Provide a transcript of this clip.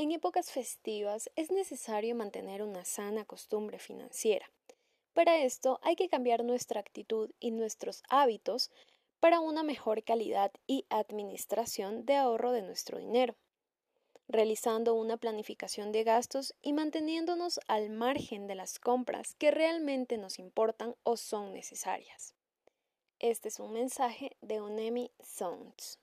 En épocas festivas es necesario mantener una sana costumbre financiera. Para esto hay que cambiar nuestra actitud y nuestros hábitos para una mejor calidad y administración de ahorro de nuestro dinero, realizando una planificación de gastos y manteniéndonos al margen de las compras que realmente nos importan o son necesarias. Este es un mensaje de Unemi Sounds.